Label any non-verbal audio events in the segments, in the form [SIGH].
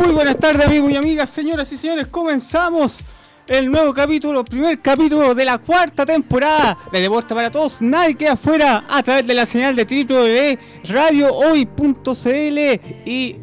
Muy buenas tardes amigos y amigas, señoras y señores, comenzamos el nuevo capítulo, primer capítulo de la cuarta temporada de Deporte para Todos, nadie queda afuera a través de la señal de www.radiohoy.cl y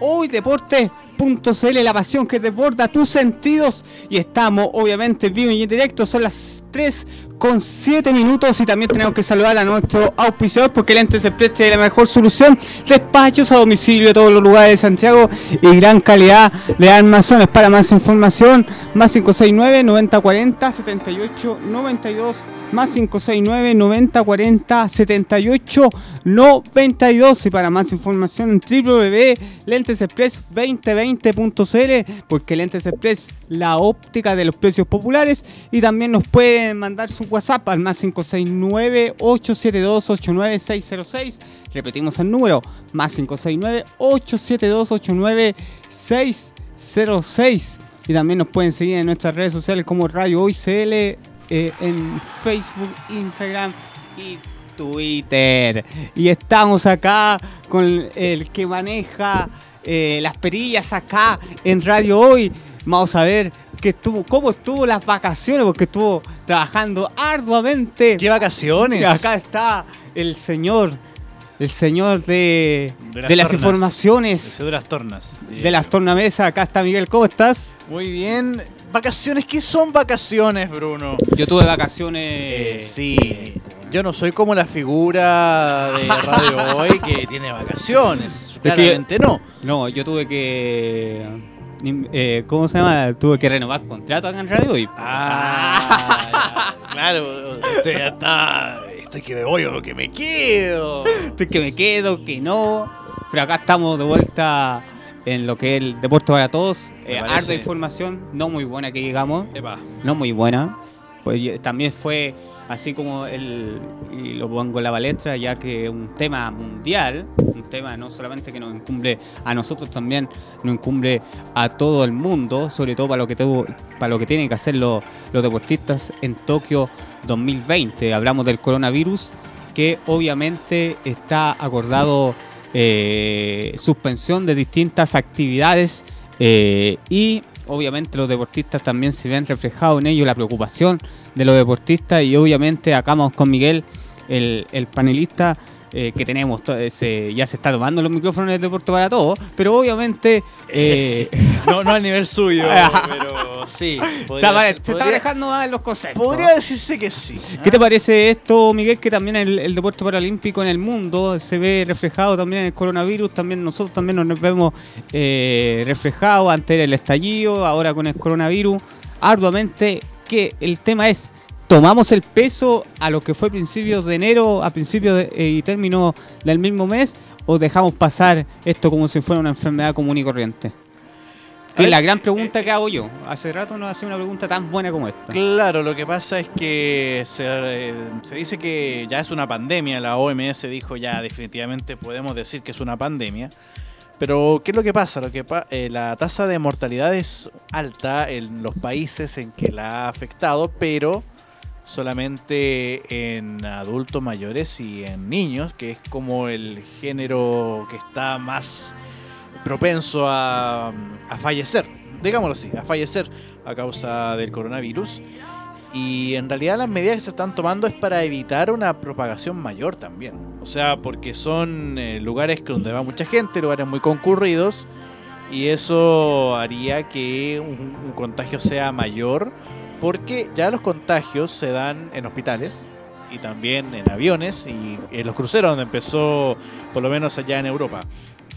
Hoy Deporte .cl, la pasión que desborda tus sentidos. Y estamos obviamente vivo y en directo, son las 3 con 7 minutos y también tenemos que saludar a nuestro auspiciador porque el ente se preste la mejor solución, despachos a domicilio de todos los lugares de Santiago y gran calidad de armazones. Para más información, más 569 9040 78 92 más 569 9040 78 92 y para más información en www.lentesexpress2020.cl porque Lentes Express la óptica de los precios populares y también nos pueden mandar su WhatsApp al más 569 872 89606 repetimos el número más 569 872 89606 y también nos pueden seguir en nuestras redes sociales como Radio Hoy CL eh, en Facebook, Instagram y Twitter. Y estamos acá con el que maneja eh, las perillas acá en Radio Hoy. Vamos a ver que estuvo, cómo estuvo las vacaciones, porque estuvo trabajando arduamente. ¿Qué vacaciones? Y acá está el señor, el señor de, de las, informaciones. De las tornas. De las tornamesas. Acá está Miguel, ¿cómo estás? Muy bien. ¿Vacaciones? ¿Qué son vacaciones, Bruno? Yo tuve vacaciones. Eh, sí. Yo no soy como la figura de [LAUGHS] Radio Hoy que tiene vacaciones. Claramente no. No, yo tuve que. Eh, ¿Cómo se llama? Tuve que renovar contrato acá en Radio Hoy. Ah, claro. Usted ya está. Estoy que me voy o que me quedo. Estoy que me quedo, que no. Pero acá estamos de vuelta en lo que es el deporte para todos. Eh, harta información, no muy buena que digamos. No muy buena. Pues también fue así como el, lo pongo en la palestra, ya que un tema mundial, un tema no solamente que nos incumbe a nosotros, también nos incumbe a todo el mundo, sobre todo para lo que, tuvo, para lo que tienen que hacer los, los deportistas en Tokio 2020. Hablamos del coronavirus, que obviamente está acordado eh, suspensión de distintas actividades eh, y obviamente los deportistas también se ven reflejados en ello la preocupación de los deportistas y obviamente acá vamos con Miguel, el, el panelista eh, que tenemos, ya se está tomando los micrófonos del deporte para todos, pero obviamente... Eh, no, no al nivel suyo, [LAUGHS] pero sí. se está manejando los conceptos. Podría decirse que sí. ¿Qué te parece esto, Miguel, que también el, deporte paralímpico en el mundo se ve reflejado también en el coronavirus, también nosotros también nos vemos eh, reflejados ante el estallido, ahora con el coronavirus, arduamente, que el tema es tomamos el peso a lo que fue principios de enero, a principios eh, y término del mismo mes, o dejamos pasar esto como si fuera una enfermedad común y corriente? es la gran pregunta que hago yo. Hace rato no hace una pregunta tan buena como esta. Claro, lo que pasa es que se, eh, dice que ya es una pandemia. La OMS dijo ya definitivamente podemos decir que es una pandemia. Pero, ¿qué es lo que pasa? Lo que eh, la tasa de mortalidad es alta en los países en que la ha afectado, pero solamente en adultos mayores y en niños, que es como el género que está más propenso a, fallecer, digámoslo así, a fallecer a causa del coronavirus. Y en realidad las medidas que se están tomando es para evitar una propagación mayor también. O sea, porque son eh, lugares donde va mucha gente, lugares muy concurridos, y eso haría que un contagio sea mayor porque ya los contagios se dan en hospitales y también en aviones y en los cruceros donde empezó por lo menos allá en Europa.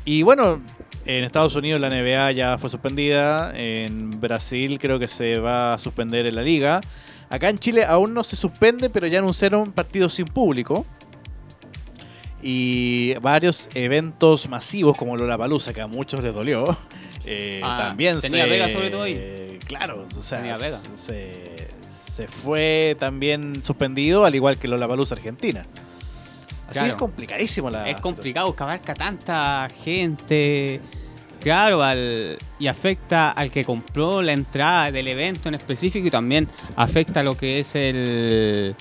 Y bueno, en Estados Unidos la NBA ya fue suspendida, en Brasil creo que se va a suspender en la liga. Acá en Chile aún no se suspende, pero ya anunciaron partidos sin público. Y varios eventos masivos como Lollapalooza, que a muchos les dolió, eh, ah, también tenía Vega sobre todo ahí. claro, o sea, Se, se, fue también suspendido, al igual que Lollapalooza Argentina. Así es complicadísimo la. Es complicado que abarca tanta gente. Claro, al, y afecta al que compró la entrada del evento en específico y también afecta a lo que es el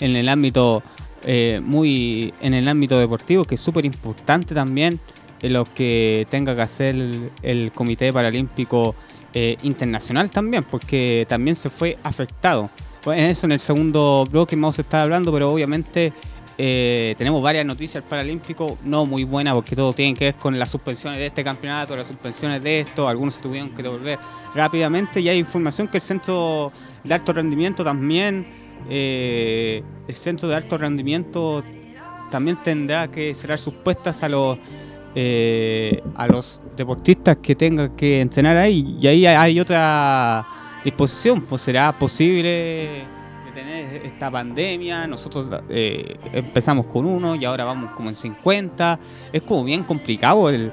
en el ámbito eh, muy en el ámbito deportivo que es súper importante también en lo que tenga que hacer el, Comité Paralímpico eh, Internacional también, porque también se fue afectado. En eso en el segundo bloque vamos a estar hablando, pero obviamente eh, tenemos varias noticias Paralímpico, no muy buenas porque todo tiene que ver con las suspensiones de este campeonato, las suspensiones de esto, algunos se tuvieron que devolver rápidamente y hay información que el Centro de Alto Rendimiento también, eh, el Centro de Alto Rendimiento también tendrá que cerrar sus puestas a los eh, a los deportistas que tengan que entrenar ahí y ahí hay otra disposición, pues será posible esta pandemia, nosotros eh, empezamos con uno y ahora vamos como en 50, es como bien complicado el,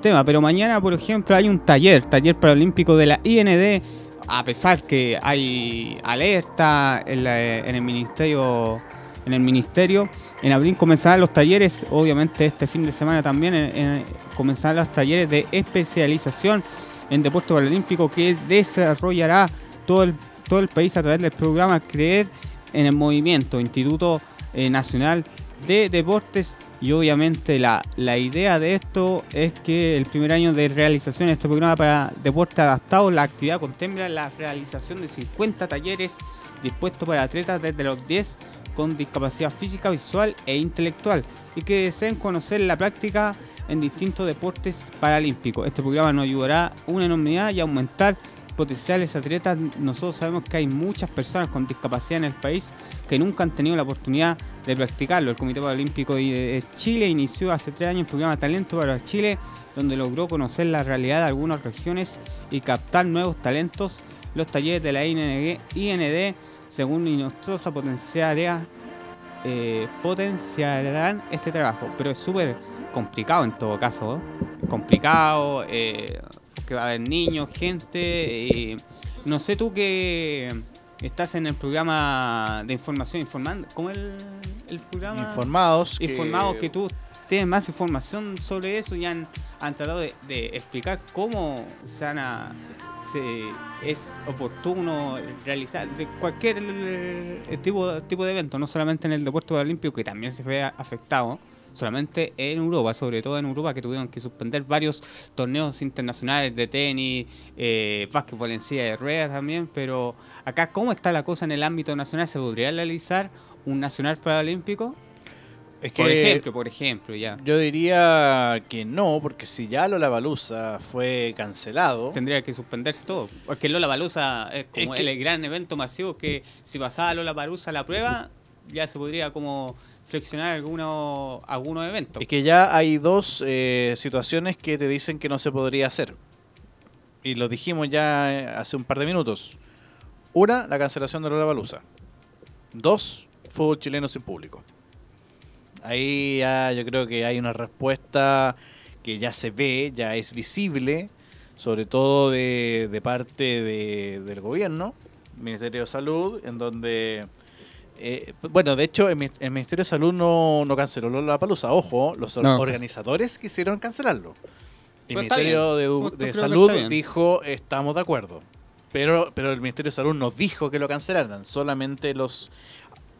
tema, pero mañana por ejemplo hay un taller, taller paralímpico de la IND, a pesar que hay alerta en, el ministerio en el ministerio. En abril comenzarán los talleres, obviamente este fin de semana también comenzarán los talleres de especialización en deporte paralímpico que desarrollará todo el, todo el país a través del programa Creer en el movimiento, Instituto eh, Nacional de Deportes y obviamente la, la, idea de esto es que el primer año de realización de este programa para deporte adaptado, la actividad contempla la realización de 50 talleres dispuestos para atletas desde los 10 con discapacidad física, visual e intelectual y que deseen conocer la práctica en distintos deportes paralímpicos. Este programa nos ayudará una enormidad y aumentar potenciales atletas, nosotros sabemos que hay muchas personas con discapacidad en el país que nunca han tenido la oportunidad de practicarlo. El Comité Paralímpico de Chile inició hace tres años el programa Talento para Chile, donde logró conocer la realidad de algunas regiones y captar nuevos talentos. Los talleres de la IND, según Inostrosa, potenciarán, eh, potenciarán este trabajo, pero es súper complicado en todo caso. Complicado. Eh, que va a haber niños, gente. no sé tú que estás en el programa de información informando. ¿Cómo es el, programa? Informados. Informados que... tú tienes más información sobre eso y han, tratado de, explicar cómo se es oportuno realizar de cualquier eh, tipo, tipo de evento, no solamente en el deporte olímpico que también se ve afectado solamente en Europa, sobre todo en Europa, que tuvieron que suspender varios torneos internacionales de tenis, eh, básquetbol en silla de ruedas también, pero acá, ¿cómo está la cosa en el ámbito nacional? ¿Se podría realizar un nacional paralímpico? Es que, por ejemplo, por ejemplo, ya. Yo diría que no, porque si ya Lola Balusa fue cancelado. Tendría que suspenderse todo. Porque Lola Balusa es como el gran evento masivo que si pasaba Lola Balusa la prueba, ya se podría como flexionar algunos, algunos eventos. Es que ya hay dos eh, situaciones que te dicen que no se podría hacer. Y lo dijimos ya eh, hace un par de minutos. Una, la cancelación de la baluza. Dos, fútbol chileno sin público. Ahí ya yo creo que hay una respuesta que ya se ve, ya es visible, sobre todo de, de parte de, del gobierno, Ministerio de Salud, en donde eh, bueno, de hecho, el, Ministerio de Salud no, no canceló la palusa. Ojo, los organizadores quisieron cancelarlo. El Ministerio de, Salud dijo, estamos de acuerdo. Pero, pero el Ministerio de Salud no dijo que lo cancelaran. Solamente los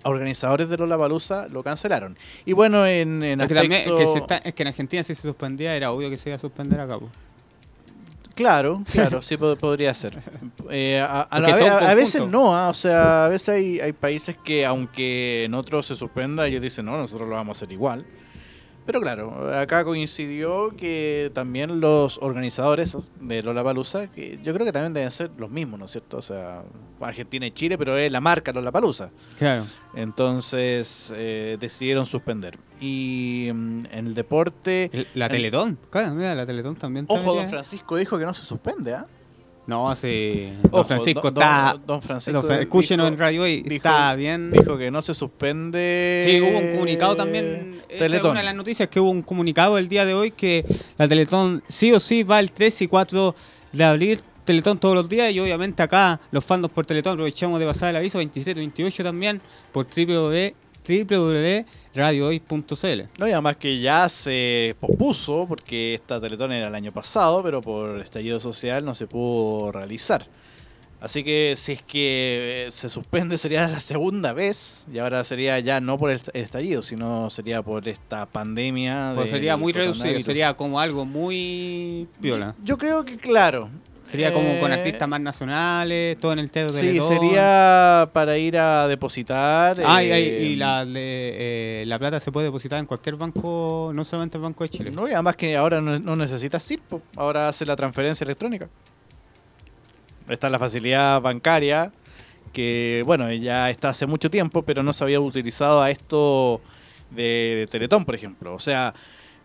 organizadores de Lollapalooza lo cancelaron. Y bueno, en, en es, que es, que en Argentina si se suspendía era obvio que se iba a suspender acá. Claro, claro, sí podría ser. [LAUGHS] Eh, a, veces no, ¿ah? o sea, a veces hay, hay países que aunque en otros se suspenda, ellos dicen, no, nosotros lo vamos a hacer igual. Pero claro, acá coincidió que también los organizadores de Lollapalooza, que yo creo que también deben ser los mismos, ¿no es cierto? O sea, Argentina y Chile, pero es la marca Lollapalooza. Claro. Entonces eh, decidieron suspender. Y mm, en el deporte... la Teletón, claro, mira, la Teletón también. Ojo, don Francisco dijo que no se suspende, ¿ah? No, hace. Don Francisco está. Don, Francisco. escúchenos en radio hoy. está bien. Dijo que no se suspende. Sí, hubo un comunicado también. Esa es una de las noticias que hubo un comunicado el día de hoy que la Teletón sí o sí va el 3 y 4 de abril. Teletón todos los días y obviamente acá los fandos por Teletón aprovechamos de pasar el aviso 27 28 también por www www.radiohoy.cl. No, y además que ya se pospuso, porque esta Teletón era el año pasado, pero por estallido social no se pudo realizar. Así que si es que eh, se suspende sería la segunda vez y ahora sería ya no por el estallido, sino sería por esta pandemia. Pues sería muy reducido, sería como algo muy viola. Yo, creo que claro. Sería como con eh, artistas más nacionales, todo en el teatro Sí, sería para ir a depositar. Ah, y, eh, la, la plata se puede depositar en cualquier banco, no solamente el Banco de Chile. No, y además que ahora no, no necesitas ir, ahora hace la transferencia electrónica está la facilidad bancaria, que bueno, ya está hace mucho tiempo, pero no se había utilizado a esto de, Teletón, por ejemplo. O sea,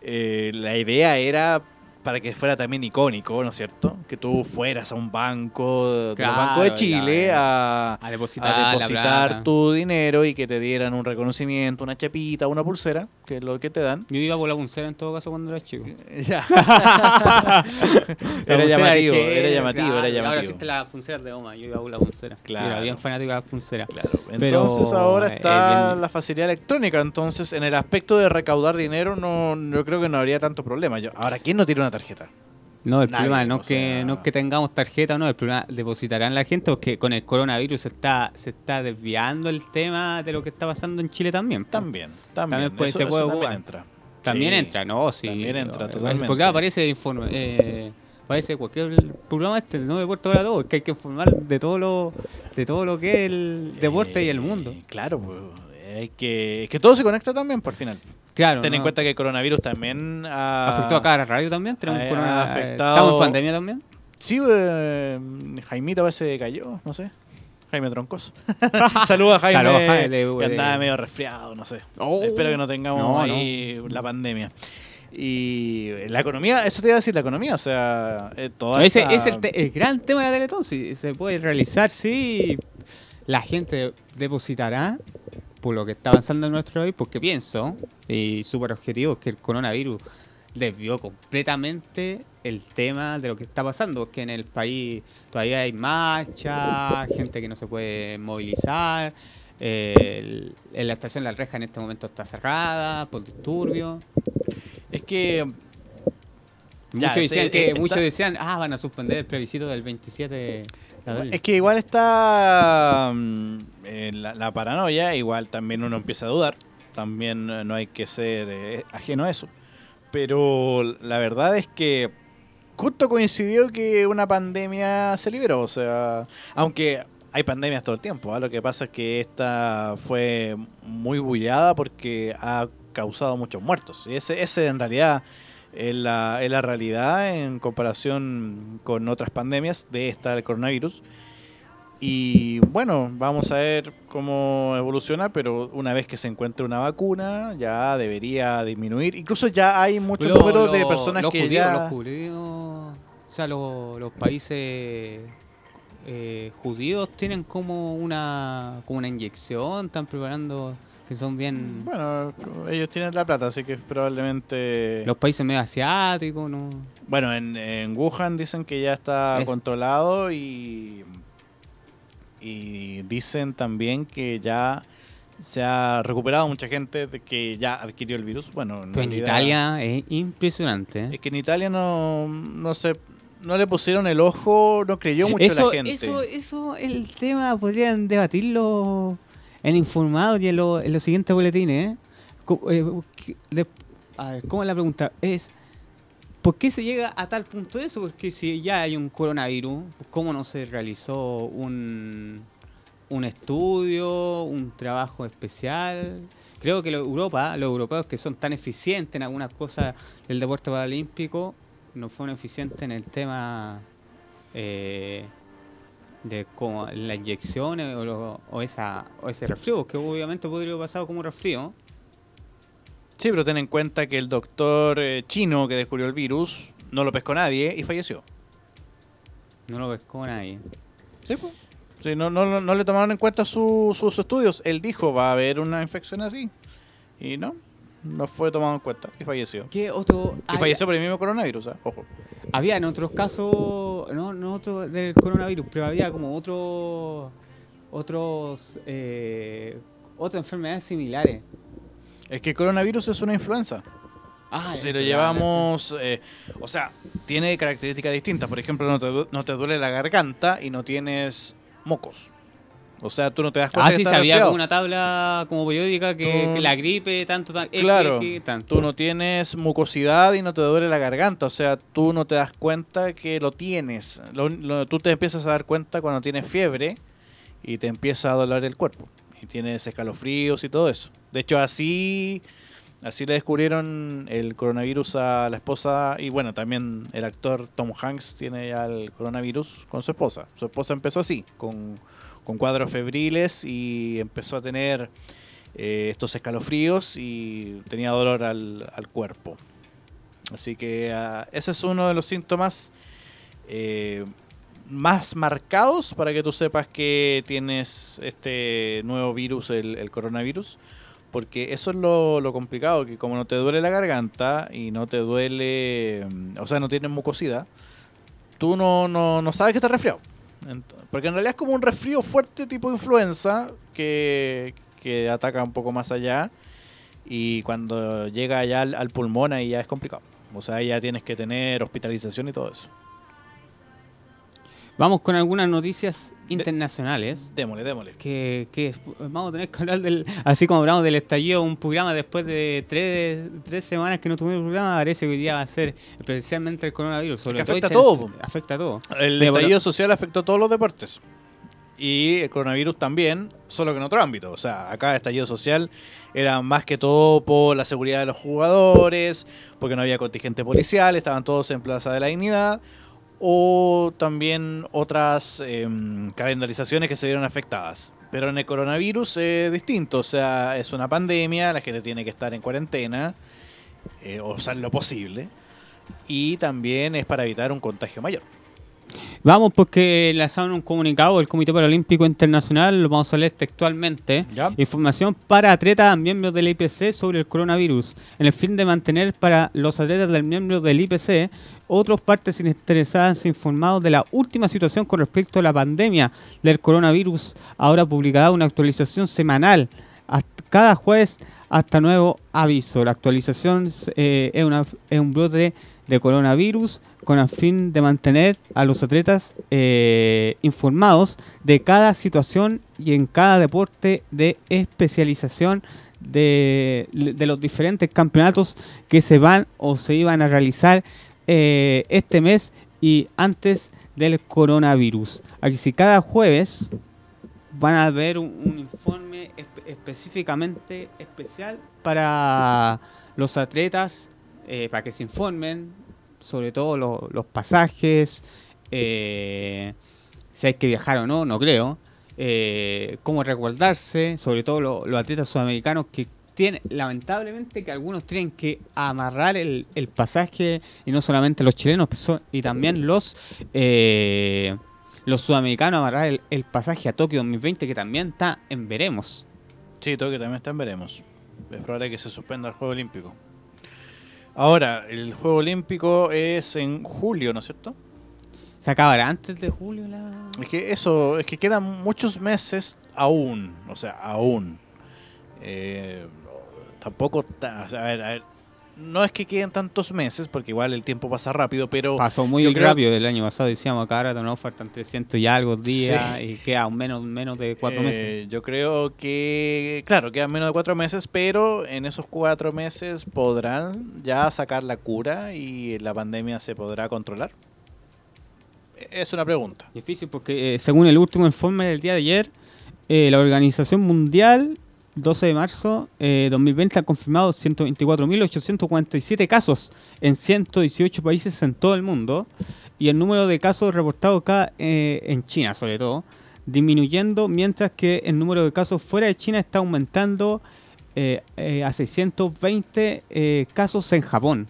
eh, la idea era para que fuera también icónico, ¿no es cierto? Que tú fueras a un banco, del Banco de Chile, a, depositar, tu dinero y que te dieran un reconocimiento, una chapita, una pulsera, que es lo que te dan. Yo iba por la pulsera en todo caso cuando era chico. [LAUGHS] Ya. [LAUGHS] era, llamativo, era llamativo, era llamativo. Ahora existe la pulsera de Oma, yo iba por la pulsera. Claro. Era bien fanático de la pulsera. Claro. Entonces ahora está la facilidad electrónica, entonces en el aspecto de recaudar dinero no, yo creo que no habría tanto problema. Yo, ahora, ¿quién no tiene una tarjeta. No, el problema no es, que, no que tengamos tarjeta o no, el problema depositarán la gente o que con el coronavirus se está, se está desviando el tema de lo que está pasando en Chile también. También, también. puede, se puede también entra. También entra, no, sí. También entra, totalmente. Porque claro, parece informe, eh, parece cualquier programa este, no deporte para todo, que hay que informar de todo lo, de todo lo que es el deporte y el mundo. Claro, pues, hay que, es que todo se conecta también por final. Claro. Ten en cuenta que el coronavirus también ha. ¿Afectó a cada radio también? ¿Tenemos afectado... ¿Estamos en pandemia también? Sí, eh, Jaimito a veces cayó, no sé. Jaime Troncos. [LAUGHS] Saludos a Jaime. Saludos a Jaime que andaba medio resfriado, no sé. Oh. Espero que no tengamos ahí la pandemia. Y la economía, eso te iba a decir, la economía, o sea, eh, toda Ese es el, el, gran tema de la Teletón, si se puede realizar, sí, la gente depositará por lo que está avanzando en nuestro país, porque pienso, y súper objetivo, que el coronavirus desvió completamente el tema de lo que está pasando, que en el país todavía hay marcha, gente que no se puede movilizar, en la estación La Reja en este momento está cerrada por disturbios. Es que muchos decían que muchos decían, ah, van a suspender el plebiscito del 27 es que igual está mm, la, paranoia, igual también uno empieza a dudar, también eh, no hay que ser eh, ajeno a eso. Pero la verdad es que justo coincidió que una pandemia se liberó, o sea, aunque hay pandemias todo el tiempo, ¿ah? lo que pasa es que esta fue muy bullada porque ha causado muchos muertos. Y ese, ese en realidad es la, la realidad en comparación con otras pandemias de esta del coronavirus. Y bueno, vamos a ver cómo evoluciona, pero una vez que se encuentre una vacuna, ya debería disminuir. Incluso ya hay mucho número de personas que ya... Los judíos, o sea, los, países eh, judíos tienen como una, como una inyección, están preparando que son bien... Bueno, ellos tienen la plata, así que probablemente... Los países medio asiáticos, ¿no? Bueno, en, Wuhan dicen que ya está controlado y... Y dicen también que ya se ha recuperado mucha gente de que ya adquirió el virus. Bueno, en, Italia es impresionante. ¿eh? Es que en Italia no, no se no le pusieron el ojo, no creyó mucho la gente. Eso, eso, el tema podrían debatirlo en informados y en, los siguientes boletines. ¿eh? eh a ver, ¿cómo es la pregunta? Es, ¿por qué se llega a tal punto de eso? Porque si ya hay un coronavirus, ¿cómo no se realizó un, un estudio, un trabajo especial? Creo que Europa, los europeos que son tan eficientes en algunas cosas del deporte paralímpico, no fueron eficientes en el tema eh, de como la inyección o, o, esa, o ese resfrío, que obviamente podría haber pasado como resfrío. Sí, pero ten en cuenta que el doctor eh, chino que descubrió el virus no lo pescó nadie y falleció. No lo pescó nadie. Sí, pues. Sí, no, no, no, le tomaron en cuenta sus estudios. Él dijo, va a haber una infección así. Y no, no fue tomado en cuenta y falleció. ¿Qué otro? Y falleció por el mismo coronavirus, ¿eh? ojo. Había en otros casos, no, no otro del coronavirus, pero había como otros, otros, eh, otras enfermedades similares. Es que el coronavirus es una influenza. Ah, si lo llevamos, eh, o sea, tiene características distintas. Por ejemplo, no te, no te duele la garganta y no tienes mocos. O sea, tú no te das cuenta. Ah, sí, sabía como una tabla como periódica que, la gripe, tanto, claro, Tú no tienes mucosidad y no te duele la garganta. O sea, tú no te das cuenta que lo tienes. tú te empiezas a dar cuenta cuando tienes fiebre y te empieza a doler el cuerpo. Y tienes escalofríos y todo eso. De hecho, así, así le descubrieron el coronavirus a la esposa. Y bueno, también el actor Tom Hanks tiene ya el coronavirus con su esposa. Su esposa empezó así, con con cuadros febriles y empezó a tener eh, estos escalofríos y tenía dolor al, cuerpo. Así que ah, ese es uno de los síntomas eh, más marcados para que tú sepas que tienes este nuevo virus, el, coronavirus. Porque eso es lo, lo, complicado, que como no te duele la garganta y no te duele, o sea, no tienes mucosidad, tú no, no, no sabes que estás resfriado. Porque en realidad es como un resfrío fuerte tipo influenza que, ataca un poco más allá. Y cuando llega allá al, pulmón ahí ya es complicado. O sea, ya tienes que tener hospitalización y todo eso. Vamos con algunas noticias internacionales. démosle, démosle. Que, vamos a tener que hablar del. Así como hablamos del estallido, un programa después de tres, tres semanas que no tuvimos programa, parece que hoy día va a ser especialmente el coronavirus. Sobre afecta a todo. Afecta a todo. El estallido social afectó a todos los deportes. Y el coronavirus también, solo que en otro ámbito. O sea, acá el estallido social era más que todo por la seguridad de los jugadores, porque no había contingente policial, estaban todos en Plaza de la Dignidad o también otras em, calendarizaciones que se vieron afectadas. Pero en el coronavirus es distinto, o sea, es una pandemia, la gente tiene que estar en cuarentena, eh, o sea, lo posible, y también es para evitar un contagio mayor. Vamos porque lanzaron un comunicado del Comité Paralímpico Internacional, lo vamos a leer textualmente. Información para atletas miembros del IPC sobre el coronavirus, en el fin de mantener para los atletas del miembro del IPC otras partes interesadas informados de la última situación con respecto a la pandemia del coronavirus. Ahora publicada una actualización semanal cada jueves hasta nuevo aviso. La actualización eh, es, una, es un brote de coronavirus con el fin de mantener a los atletas eh, informados de cada situación y en cada deporte de especialización de, los diferentes campeonatos que se van o se iban a realizar eh, este mes y antes del coronavirus. Aquí si cada jueves van a ver un, informe específicamente especial para los atletas, eh, para que se informen sobre todo los pasajes, eh, si hay que viajar o no, no creo, eh, cómo resguardarse, sobre todo los atletas sudamericanos que tienen, lamentablemente que algunos tienen que amarrar el, pasaje, y no solamente los chilenos, y también los... Eh, los sudamericanos amarrar el, el, pasaje a Tokio 2020 que también está en veremos. Sí, Tokio también está en veremos. Es probable que se suspenda el Juego Olímpico. Ahora, el Juego Olímpico es en julio, ¿no es cierto? ¿Se acabará antes de julio la.? Es que eso, es que quedan muchos meses aún, o sea, aún. Eh, tampoco. A ver, a ver, no es que queden tantos meses, porque igual el tiempo pasa rápido, pero... Pasó muy rápido el año pasado, decíamos acá ahora no faltan 300 y algo días y queda menos, menos de cuatro meses. Eh, yo creo que, claro, quedan menos de cuatro meses, pero en esos cuatro meses podrán ya sacar la cura y la pandemia se podrá controlar. Es una pregunta. Difícil porque eh, según el último informe del día de ayer, eh, la Organización Mundial 12 de marzo eh, 2020 ha confirmado 124.847 casos en 118 países en todo el mundo y el número de casos reportados acá eh, en China sobre todo disminuyendo mientras que el número de casos fuera de China está aumentando eh, eh, a 620 casos en Japón.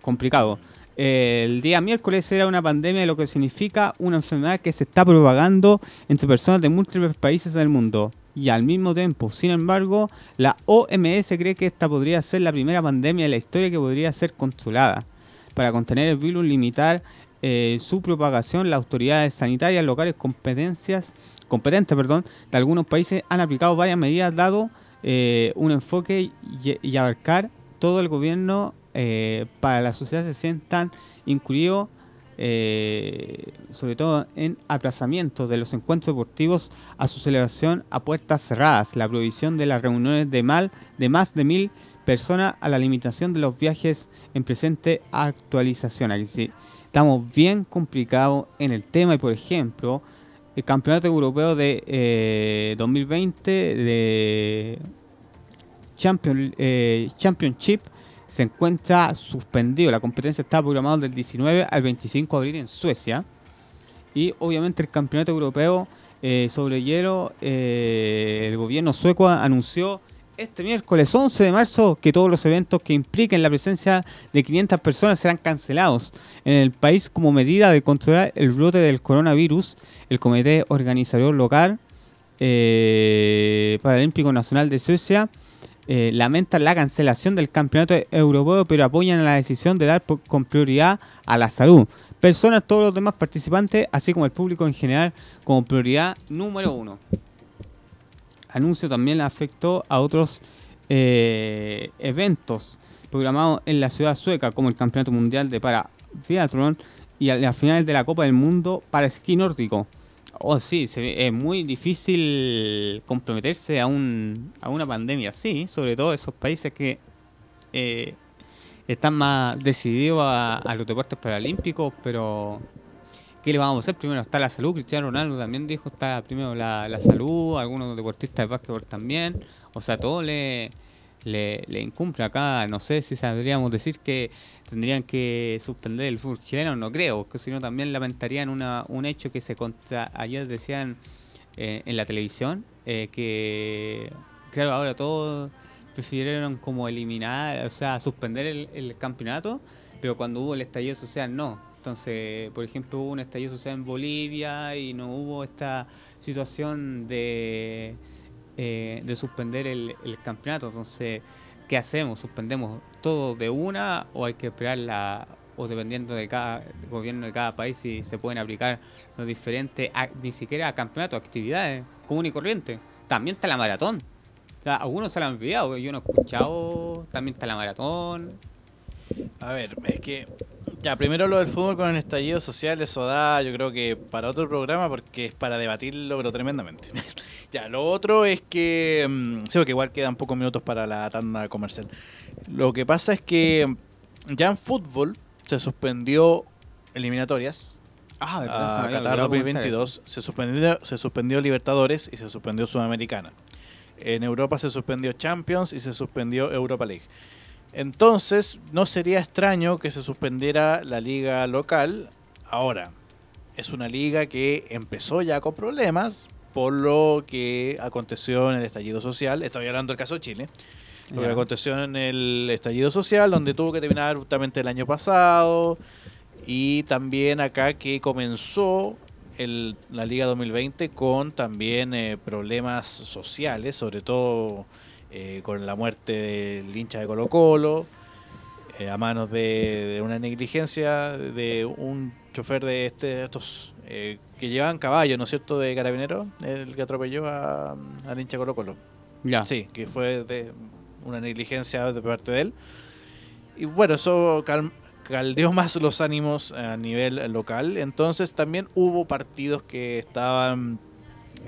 Complicado. el día miércoles era una pandemia, lo que significa una enfermedad que se está propagando entre personas de múltiples países del mundo y al mismo tiempo. Sin embargo, la OMS cree que esta podría ser la primera pandemia de la historia que podría ser controlada. Para contener el virus, limitar eh, su propagación, las autoridades sanitarias locales competencias, competentes perdón, de algunos países han aplicado varias medidas dado eh, un enfoque y, abarcar todo el gobierno eh, para la sociedad se sientan incluidos eh, sobre todo en aplazamiento de los encuentros deportivos a su celebración a puertas cerradas, la prohibición de las reuniones de, mal, de más de mil personas a la limitación de los viajes en presente actualización. Aquí sí, estamos bien complicados en el tema y por ejemplo, el Campeonato Europeo de 2020 eh, de Champion, eh, Championship se encuentra suspendido. La competencia está programada del 19 al 25 de abril en Suecia. Y obviamente el campeonato europeo eh, sobre hielo, eh, el gobierno sueco anunció este miércoles 11 de marzo que todos los eventos que impliquen la presencia de 500 personas serán cancelados en el país como medida de controlar el brote del coronavirus. El Comité Organizador Local eh, Paralímpico Nacional de Suecia eh, lamentan la cancelación del campeonato europeo, pero apoyan la decisión de dar con prioridad a la salud. Personas, todos los demás participantes, así como el público en general, como prioridad número uno. Anuncio también afectó a otros eh, eventos programados en la ciudad sueca, como el Campeonato Mundial de Para Biathlon y a las finales de la Copa del Mundo para esquí nórdico. Oh, sí, es muy difícil comprometerse a, un, a una pandemia así, sobre todo esos países que eh, están más decididos a, los deportes paralímpicos, pero ¿qué le vamos a hacer? Primero está la salud, Cristiano Ronaldo también dijo, está primero la, la salud, algunos deportistas de básquetbol también, o sea, todo le, le, le incumple acá, no sé si sabríamos decir que tendrían que suspender el fútbol chileno, no creo, que si no también lamentarían una, un hecho que se contra, ayer decían eh, en la televisión, eh, que claro, ahora todos prefirieron como eliminar, o sea, suspender el, el, campeonato, pero cuando hubo el estallido social no. Entonces, por ejemplo, hubo un estallido social en Bolivia y no hubo esta situación de, eh, de suspender el, campeonato. Entonces, ¿qué hacemos? ¿Suspendemos todo de una o hay que esperar la o dependiendo de cada gobierno de cada país si se pueden aplicar los diferentes, ni siquiera a campeonatos, actividades común y corriente. También está la maratón. algunos se la han olvidado, yo no he escuchado. También está la maratón. A ver, es que ya, primero lo del fútbol con el estallido social, eso da, yo creo que para otro programa, porque es para debatirlo, pero tremendamente. [LAUGHS] ya, lo otro es que, mm, sí, que igual quedan pocos minutos para la tanda comercial. Lo que pasa es que ya en fútbol se suspendió eliminatorias. Ah, verdad. Qatar 2022 se suspendió, se suspendió Libertadores y se suspendió Sudamericana. En Europa se suspendió Champions y se suspendió Europa League. Entonces, no sería extraño que se suspendiera la liga local. Ahora, es una liga que empezó ya con problemas por lo que aconteció en el estallido social. Estoy hablando del caso de Chile. Lo que aconteció en el estallido social, donde tuvo que terminar justamente el año pasado. Y también acá que comenzó la Liga 2020 con también eh, problemas sociales, sobre todo eh, con la muerte del hincha de Colo Colo, eh, a manos de, una negligencia de un chofer de este, estos eh, que llevaban caballo, ¿no es cierto?, de carabinero, el que atropelló a, al hincha Colo Colo. Ya. Sí, que fue de una negligencia de parte de él. Y bueno, eso caldeó más los ánimos a nivel local. Entonces también hubo partidos que estaban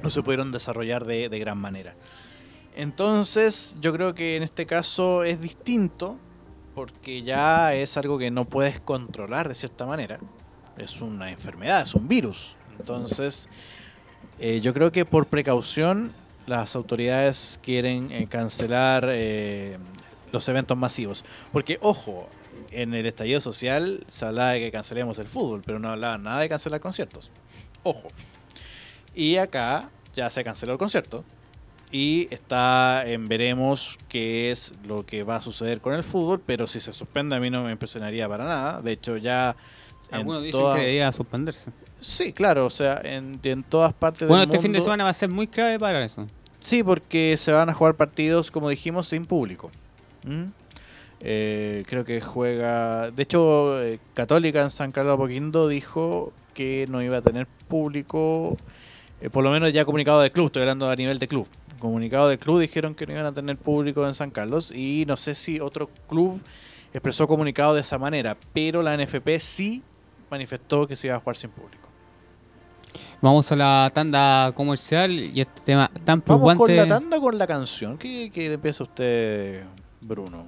no se pudieron desarrollar de, de gran manera. Entonces, yo creo que en este caso es distinto porque ya es algo que no puedes controlar de cierta manera. Es una enfermedad, es un virus. Entonces, eh, yo creo que por precaución las autoridades quieren eh, cancelar eh, los eventos masivos. Porque, ojo, en el estallido social se hablaba de que cancelemos el fútbol, pero no hablaba nada de cancelar conciertos. Ojo. Y acá ya se canceló el concierto, y está en veremos qué es lo que va a suceder con el fútbol, pero si se suspende a mí no me impresionaría para nada. De hecho ya... Algunos dicen que debería suspenderse. Sí, claro, o sea, en, todas partes bueno, este fin de semana va a ser muy clave para eso. Sí, porque se van a jugar partidos, como dijimos, sin público. ¿Mm? Eh, creo que juega. De hecho, eh, Católica en San Carlos de Apoquindo dijo que no iba a tener público, eh, por lo menos ya comunicado de club, estoy hablando a nivel de club comunicado del club dijeron que no iban a tener público en San Carlos y no sé si otro club expresó comunicado de esa manera, pero la NFP sí manifestó que se iba a jugar sin público. Vamos a la tanda comercial y este tema tan preocupante. Vamos con la tanda con la canción. ¿Qué, qué empieza usted, Bruno?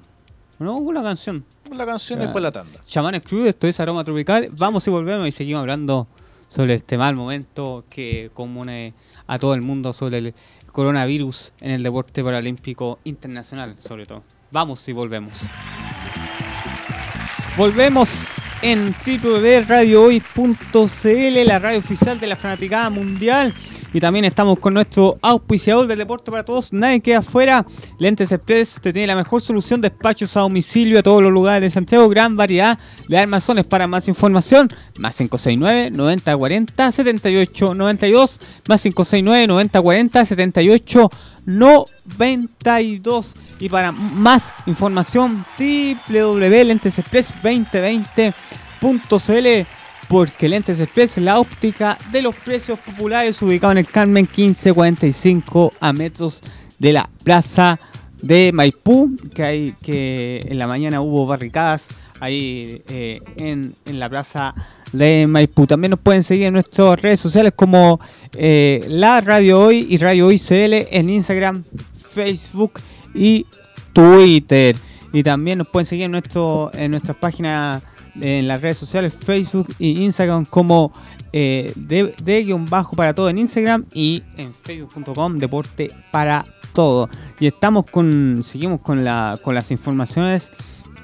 No, con la canción. Con la canción y después la tanda. Chamán Cruz, esto es Aroma Tropical. Vamos y volvemos y seguimos hablando sobre este mal momento que comune a todo el mundo sobre el coronavirus en el deporte paralímpico internacional, sobre todo. Vamos y volvemos. Volvemos en www.radiohoy.cl, la radio oficial de la fanaticada mundial. Y también estamos con nuestro auspiciador del deporte para todos, nadie queda afuera. Lentes Express te tiene la mejor solución, despachos a domicilio a todos los lugares de Santiago, gran variedad de armazones. Para más información, más 569 9040 78 92, más 569 9040 78 92. Y para más información, www.lentesexpress2020.cl porque Lentes Express la óptica de los precios populares ubicado en el Carmen 1545 a metros de la plaza de Maipú, que hay que en la mañana hubo barricadas ahí eh, en, la plaza de Maipú. También nos pueden seguir en nuestras redes sociales como eh, la Radio Hoy y Radio Hoy CL en Instagram, Facebook y Twitter. Y también nos pueden seguir en, nuestro, en nuestras páginas en las redes sociales, Facebook y Instagram como eh, de, guion bajo para todo en Instagram y en facebook.com deporte para todo. Y estamos con, seguimos con, la, con las informaciones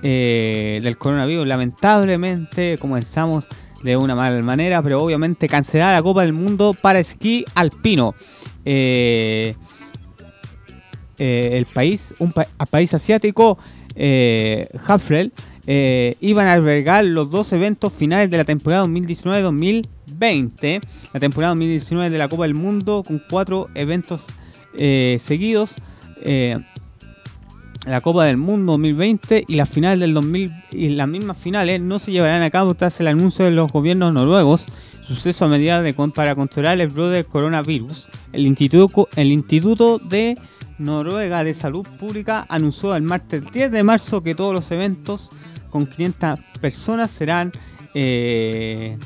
eh, del coronavirus. Lamentablemente comenzamos de una mala manera, pero obviamente cancelar la Copa del Mundo para esquí alpino. Eh, el país, un país asiático, Hafrel, eh, iban a albergar los dos eventos finales de la temporada 2019-2020. La temporada 2019 de la Copa del Mundo con cuatro eventos eh, seguidos. Eh, la Copa del Mundo 2020 y la final del 2000 y las mismas finales no se llevarán a cabo tras el anuncio de los gobiernos noruegos, suceso a medida de para controlar el brote del coronavirus. El instituto, el instituto de Noruega de Salud Pública anunció el martes 10 de marzo que todos los eventos con 500 personas serán eh,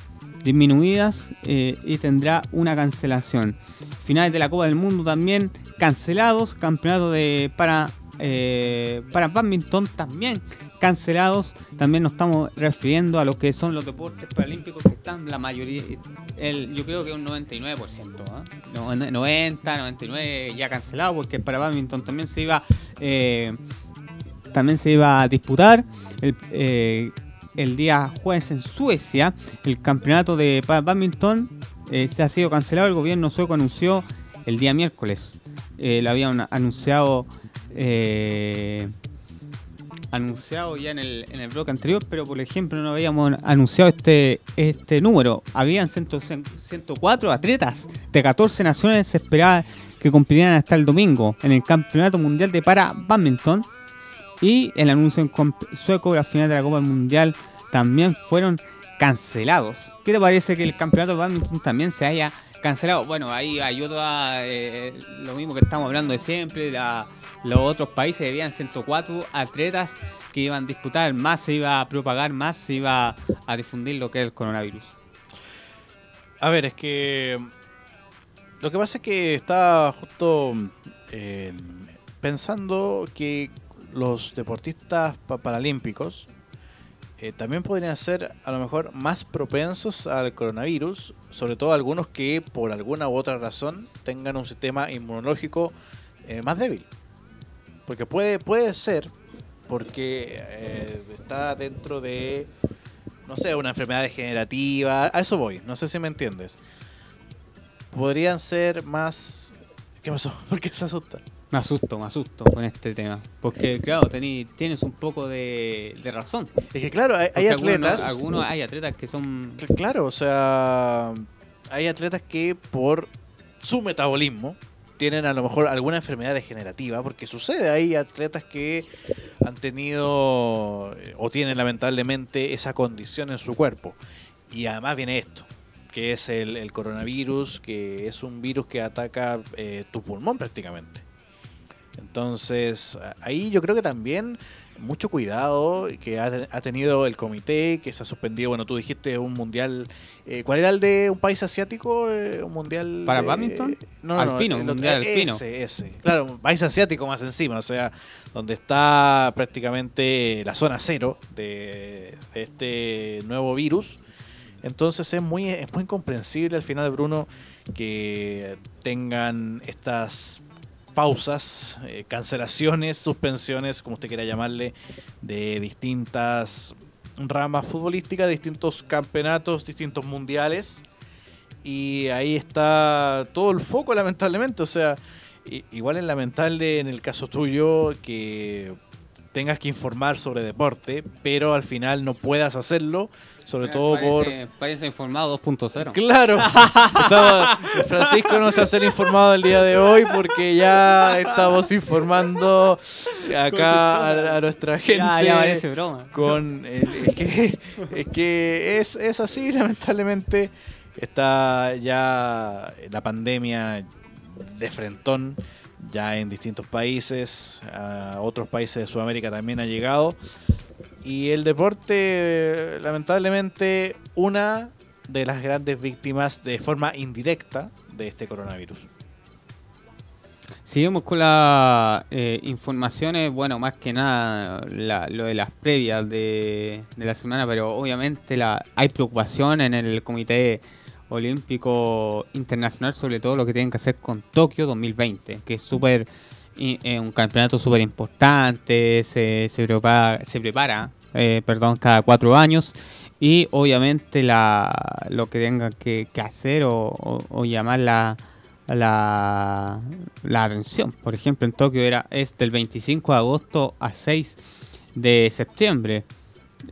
disminuidas eh, y tendrá una cancelación. Finales de la Copa del Mundo también cancelados, campeonato de para eh, para badminton también cancelados. También nos estamos refiriendo a lo que son los deportes paralímpicos que están la mayoría, el, yo creo que un 99%, 90, 99 ya cancelado porque para badminton también se iba también se iba a disputar el, eh, día jueves en Suecia. El campeonato de badminton eh, se ha sido cancelado. El gobierno sueco anunció el día miércoles. Eh, lo habían anunciado anunciado ya en el, en el bloque anterior, pero por ejemplo no habíamos anunciado este, este número. Habían 104 atletas de 14 naciones se esperaba que compitieran hasta el domingo en el Campeonato Mundial de Para Badminton y el anuncio en sueco, la final de la Copa Mundial, también fueron cancelados. ¿Qué te parece que el campeonato de badminton también se haya cancelado? Bueno, ahí ayuda eh, lo mismo que estamos hablando de siempre. los otros países debían 104 atletas que iban a disputar, más se iba a propagar, más se iba a difundir lo que es el coronavirus. A ver, es que lo que pasa es que estaba justo eh, pensando que los deportistas paralímpicos eh, también podrían ser a lo mejor más propensos al coronavirus, sobre todo algunos que por alguna u otra razón tengan un sistema inmunológico eh, más débil. Porque puede, puede ser, porque eh, está dentro de, no sé, una enfermedad degenerativa, a eso voy, no sé si me entiendes. Podrían ser más... ¿Qué pasó? [LAUGHS] ¿Por qué se asusta? Me asusto, me asusto con este tema. Porque, claro, tienes un poco de, razón. Es que, claro, hay, atletas. Algunos, hay atletas que son. Claro, o sea. Hay atletas que por su metabolismo tienen a lo mejor alguna enfermedad degenerativa, porque sucede, hay atletas que han tenido eh, o tienen lamentablemente esa condición en su cuerpo. Y además viene esto, que es el, coronavirus, que es un virus que ataca eh, tu pulmón prácticamente Entonces, ahí yo creo que también mucho cuidado que ha, tenido el comité, que se ha suspendido, bueno, tú dijiste un mundial, eh, ¿cuál era el de un país asiático? Eh, un mundial... ¿Para badminton? No, alpino, un mundial alpino. Ese, ese. Claro, un país asiático más encima, o sea, donde está prácticamente la zona cero de, de este nuevo virus. Entonces es muy, es muy comprensible al final, Bruno, que tengan estas pausas, eh, cancelaciones, suspensiones, como usted quiera llamarle, de distintas ramas futbolísticas, distintos campeonatos, distintos mundiales. Y ahí está todo el foco, lamentablemente. O sea, igual es lamentable en el caso tuyo que tengas que informar sobre deporte, pero al final no puedas hacerlo, sobre todo por... Parece informado 2.0. Claro, [LAUGHS] Francisco no se hacer informado el día de hoy porque ya estamos informando acá a, nuestra gente. Ya, parece broma. Con es que, es, que es, es así, lamentablemente. Está ya la pandemia de frentón ya en distintos países, a otros países de Sudamérica también ha llegado. Y el deporte, lamentablemente, una de las grandes víctimas de forma indirecta de este coronavirus. Seguimos con las eh, informaciones, bueno, más que nada lo de las previas de, de, la semana, pero obviamente la, hay preocupación en el comité Olímpico Internacional, sobre todo lo que tienen que hacer con Tokio 2020, que es súper eh, un campeonato súper importante, se, se prepara, se prepara eh, perdón, cada cuatro años y obviamente la, lo que tengan que, hacer o, llamar la, la, atención. Por ejemplo, en Tokio era, es del 25 de agosto a 6 de septiembre.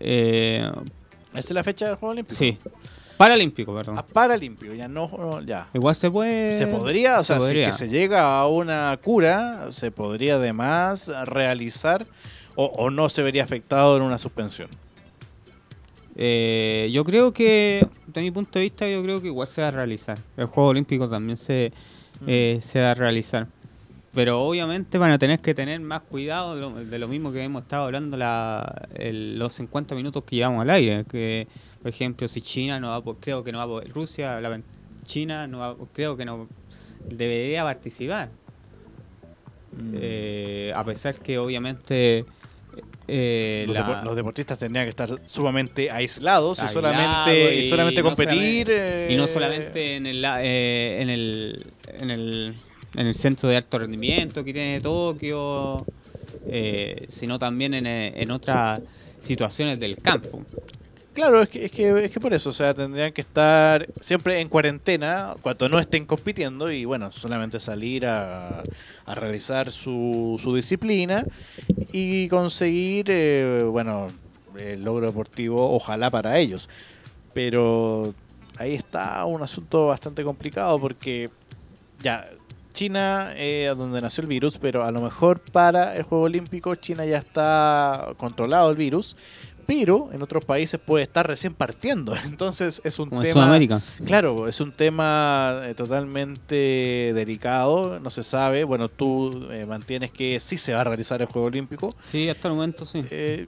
Eh, ¿Esta es la fecha del Juego Olímpico? Sí. Paralímpico, perdón. A Paralímpico, ya no, ya. Igual se puede. Se podría, o sea, si que se llega a una cura, se podría además realizar o, no se vería afectado en una suspensión. Eh, yo creo que, de mi punto de vista, yo creo que igual se va a realizar. El Juego Olímpico también se, mm. eh, se va a realizar. Pero obviamente van a tener que tener más cuidado de lo, mismo que hemos estado hablando la, los 50 minutos que llevamos al aire. Que por ejemplo, si China no va creo que no va a poder, Rusia, la, China no va, creo que no debería participar. Mm. Eh, a pesar que obviamente eh, los, deportistas tendrían que estar sumamente aislados y solamente, y, solamente competir. y no eh, solamente en el, en el, en el en el centro de alto rendimiento que tiene Tokio, sino también en, en otras situaciones del campo. Claro, es que, es que, es que por eso, o sea, tendrían que estar siempre en cuarentena cuando no estén compitiendo y bueno, solamente salir a, realizar su, su disciplina y conseguir, eh, bueno, el logro deportivo, ojalá para ellos. Pero ahí está un asunto bastante complicado porque ya, China es donde nació el virus, pero a lo mejor para el Juego Olímpico China ya está controlado el virus pero en otros países puede estar recién partiendo. [LAUGHS] Entonces es un tema. En Sudamérica. Claro, es un tema eh, totalmente delicado, no se sabe. Bueno, tú eh, mantienes que sí se va a realizar el Juego Olímpico. Sí, hasta el momento sí. Eh,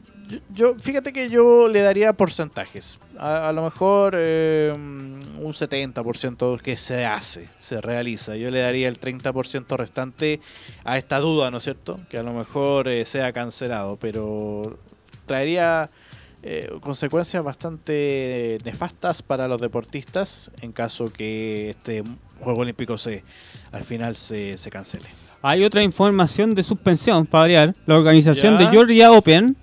yo, fíjate que yo le daría porcentajes. A, lo mejor un 70% que se hace, se realiza. Yo le daría el 30% restante a esta duda, ¿no es cierto? Que a lo mejor sea cancelado, pero traería eh, consecuencias bastante nefastas para los deportistas en caso que este Juego Olímpico se al final se, cancele. Hay otra información de suspensión, variar. La organización de Georgia Open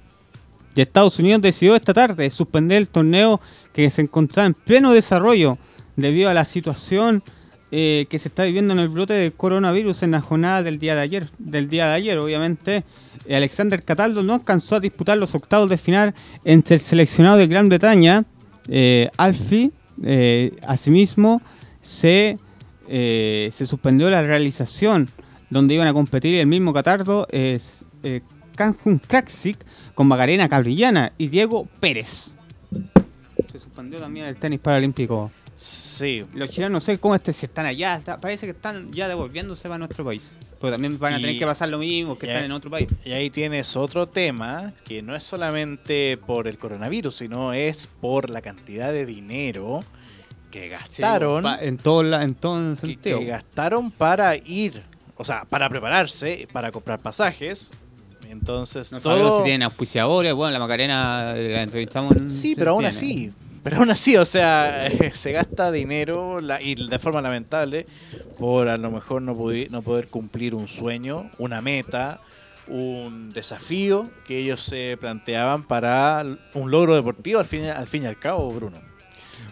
de Estados Unidos decidió esta tarde suspender el torneo que se encontraba en pleno desarrollo debido a la situación eh, que se está viviendo en el brote del coronavirus en la jornada del día de ayer. Del día de ayer, obviamente, eh, Alexander Cataldo no alcanzó a disputar los octavos de final entre el seleccionado de Gran Bretaña, eh, Alfie. Eh, asimismo, se, se suspendió la realización donde iban a competir el mismo Catardo, es Kanjun Kraksik con Magarena Cabrillana y Diego Pérez. Se suspendió también el tenis paralímpico Sí. Los chilenos no sé cómo este, si están allá, parece que están ya devolviéndose a nuestro país. Pero también van a tener que pasar lo mismo que están en otro país. Y ahí tienes otro tema que no es solamente por el coronavirus, sino es por la cantidad de dinero que gastaron. en todo, en todo sentido. Que, gastaron para ir, o sea, para prepararse, para comprar pasajes. Entonces, no todo... si tienen auspiciadores. Bueno, la Macarena la entrevistamos. Sí, pero aún así. Pero aún así, o sea, [LAUGHS] se gasta dinero y de forma lamentable por a lo mejor no, poder cumplir un sueño, una meta, un desafío que ellos se planteaban para un logro deportivo al fin, al fin y al cabo, Bruno.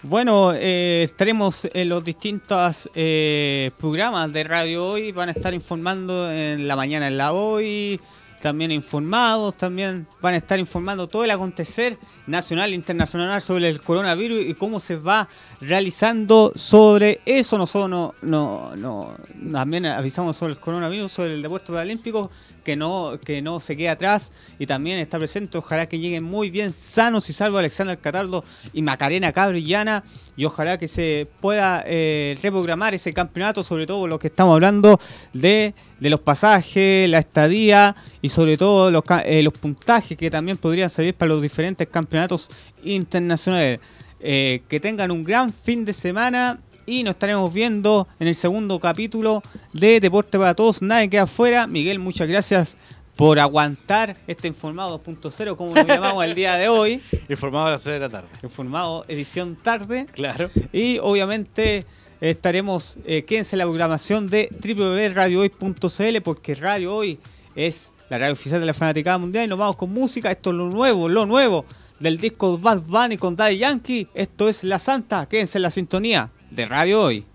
Bueno, eh, estaremos en los distintos eh, programas de Radio Hoy. Van a estar informando en la mañana en la Hoy, también informados, también van a estar informando todo el acontecer nacional e internacional sobre el coronavirus y cómo se va realizando sobre eso. Nosotros no, no, no también avisamos sobre el coronavirus, sobre el deporte paralímpico, que no, que no se quede atrás y también está presente. Ojalá que lleguen muy bien sanos y salvos Alexander Cataldo y Macarena Cabrillana y ojalá que se pueda eh, reprogramar ese campeonato, sobre todo lo que estamos hablando de, los pasajes, la estadía y sobre todo los, eh, los puntajes que también podrían servir para los diferentes campeonatos internacionales. Eh, que tengan un gran fin de semana y nos estaremos viendo en el segundo capítulo de Deporte para Todos. Nadie queda afuera. Miguel, muchas gracias por aguantar este Informado 2.0, como lo llamamos el día de hoy. [LAUGHS] Informado a las 3 de la tarde. Informado edición tarde. Claro. Y obviamente estaremos, eh, quédense en la programación de www.radiohoy.cl porque Radio Hoy es la radio oficial de la Fanaticada Mundial y nos vamos con música. Esto es lo nuevo, lo nuevo del disco Bad Bunny con Daddy Yankee. Esto es La Santa. Quédense en la sintonía de Radio Hoy.